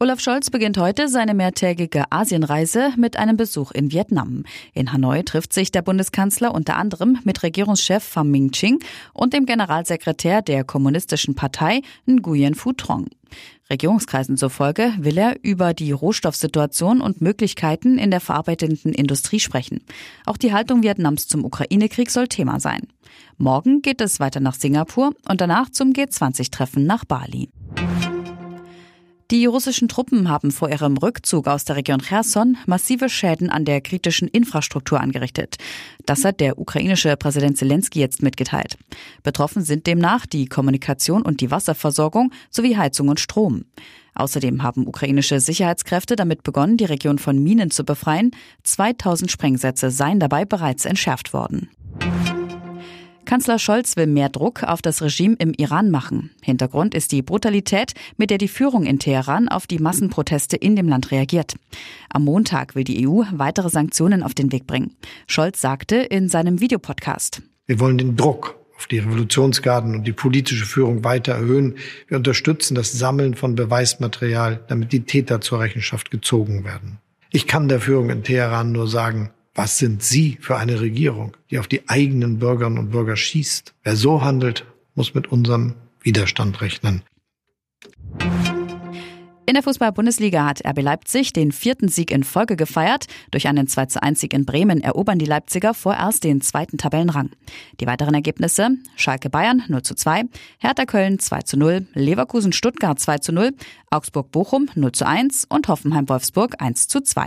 Olaf Scholz beginnt heute seine mehrtägige Asienreise mit einem Besuch in Vietnam. In Hanoi trifft sich der Bundeskanzler unter anderem mit Regierungschef Pham Minh Ching und dem Generalsekretär der Kommunistischen Partei Nguyen Phu Trong. Regierungskreisen zufolge will er über die Rohstoffsituation und Möglichkeiten in der verarbeitenden Industrie sprechen. Auch die Haltung Vietnams zum Ukraine-Krieg soll Thema sein. Morgen geht es weiter nach Singapur und danach zum G20-Treffen nach Bali. Die russischen Truppen haben vor ihrem Rückzug aus der Region Cherson massive Schäden an der kritischen Infrastruktur angerichtet. Das hat der ukrainische Präsident Zelensky jetzt mitgeteilt. Betroffen sind demnach die Kommunikation und die Wasserversorgung sowie Heizung und Strom. Außerdem haben ukrainische Sicherheitskräfte damit begonnen, die Region von Minen zu befreien. 2000 Sprengsätze seien dabei bereits entschärft worden. Kanzler Scholz will mehr Druck auf das Regime im Iran machen. Hintergrund ist die Brutalität, mit der die Führung in Teheran auf die Massenproteste in dem Land reagiert. Am Montag will die EU weitere Sanktionen auf den Weg bringen. Scholz sagte in seinem Videopodcast. Wir wollen den Druck auf die Revolutionsgarden und die politische Führung weiter erhöhen. Wir unterstützen das Sammeln von Beweismaterial, damit die Täter zur Rechenschaft gezogen werden. Ich kann der Führung in Teheran nur sagen, was sind Sie für eine Regierung, die auf die eigenen Bürgerinnen und Bürger schießt? Wer so handelt, muss mit unserem Widerstand rechnen. In der Fußball-Bundesliga hat RB Leipzig den vierten Sieg in Folge gefeiert. Durch einen 2 zu 1 Sieg in Bremen erobern die Leipziger vorerst den zweiten Tabellenrang. Die weiteren Ergebnisse Schalke Bayern 0 zu 2, Hertha Köln 2 zu 0, Leverkusen Stuttgart 2 zu 0, Augsburg Bochum 0 zu 1 und Hoffenheim Wolfsburg 1 zu 2.